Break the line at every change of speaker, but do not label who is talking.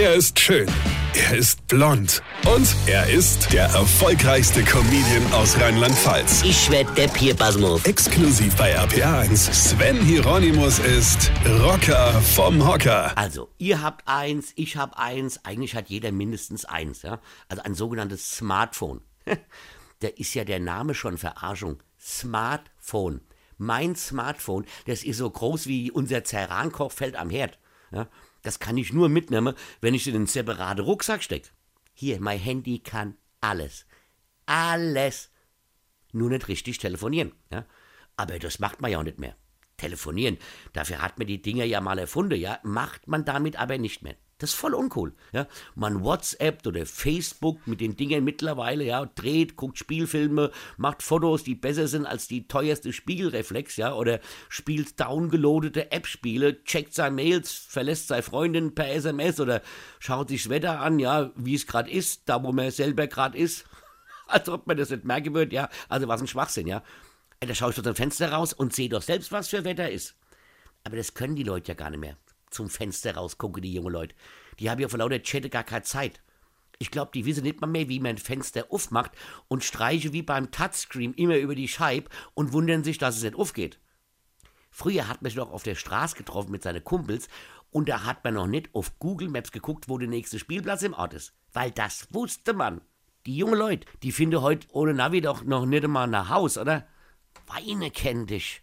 Er ist schön. Er ist blond. Und er ist der erfolgreichste Comedian aus Rheinland-Pfalz.
Ich werd der Pierpasmus.
Exklusiv bei RPA1. Sven Hieronymus ist Rocker vom Hocker.
Also, ihr habt eins, ich hab eins. Eigentlich hat jeder mindestens eins, ja. Also ein sogenanntes Smartphone. da ist ja der Name schon Verarschung. Smartphone. Mein Smartphone, das ist so groß wie unser Zerrankochfeld am Herd. Ja? Das kann ich nur mitnehmen, wenn ich in einen separaten Rucksack stecke. Hier, mein Handy kann alles. Alles. Nur nicht richtig telefonieren. Ja? Aber das macht man ja auch nicht mehr. Telefonieren, dafür hat man die Dinger ja mal erfunden, ja, macht man damit aber nicht mehr. Das ist voll uncool. Ja? Man WhatsApp oder Facebook mit den Dingen mittlerweile, ja, dreht, guckt Spielfilme, macht Fotos, die besser sind als die teuerste Spiegelreflex, ja, oder spielt downgeloadete App-Spiele, checkt seine Mails, verlässt seine Freundin per SMS oder schaut sich das Wetter an, ja, wie es gerade ist, da wo man selber gerade ist. Als ob man das nicht merken würde, ja. Also was ein Schwachsinn, ja. Da schaue ich aus dem Fenster raus und sehe doch selbst, was für Wetter ist. Aber das können die Leute ja gar nicht mehr zum Fenster rausgucken, die jungen Leute. Die haben ja vor lauter Chatte gar keine Zeit. Ich glaube, die wissen nicht mal mehr, wie man ein Fenster aufmacht und streiche wie beim Touchscreen immer über die Scheibe und wundern sich, dass es nicht aufgeht. Früher hat man sich doch auf der Straße getroffen mit seinen Kumpels und da hat man noch nicht auf Google Maps geguckt, wo der nächste Spielplatz im Ort ist. Weil das wusste man. Die jungen Leute, die finden heute ohne Navi doch noch nicht einmal nach Haus, oder? Weine kenn dich.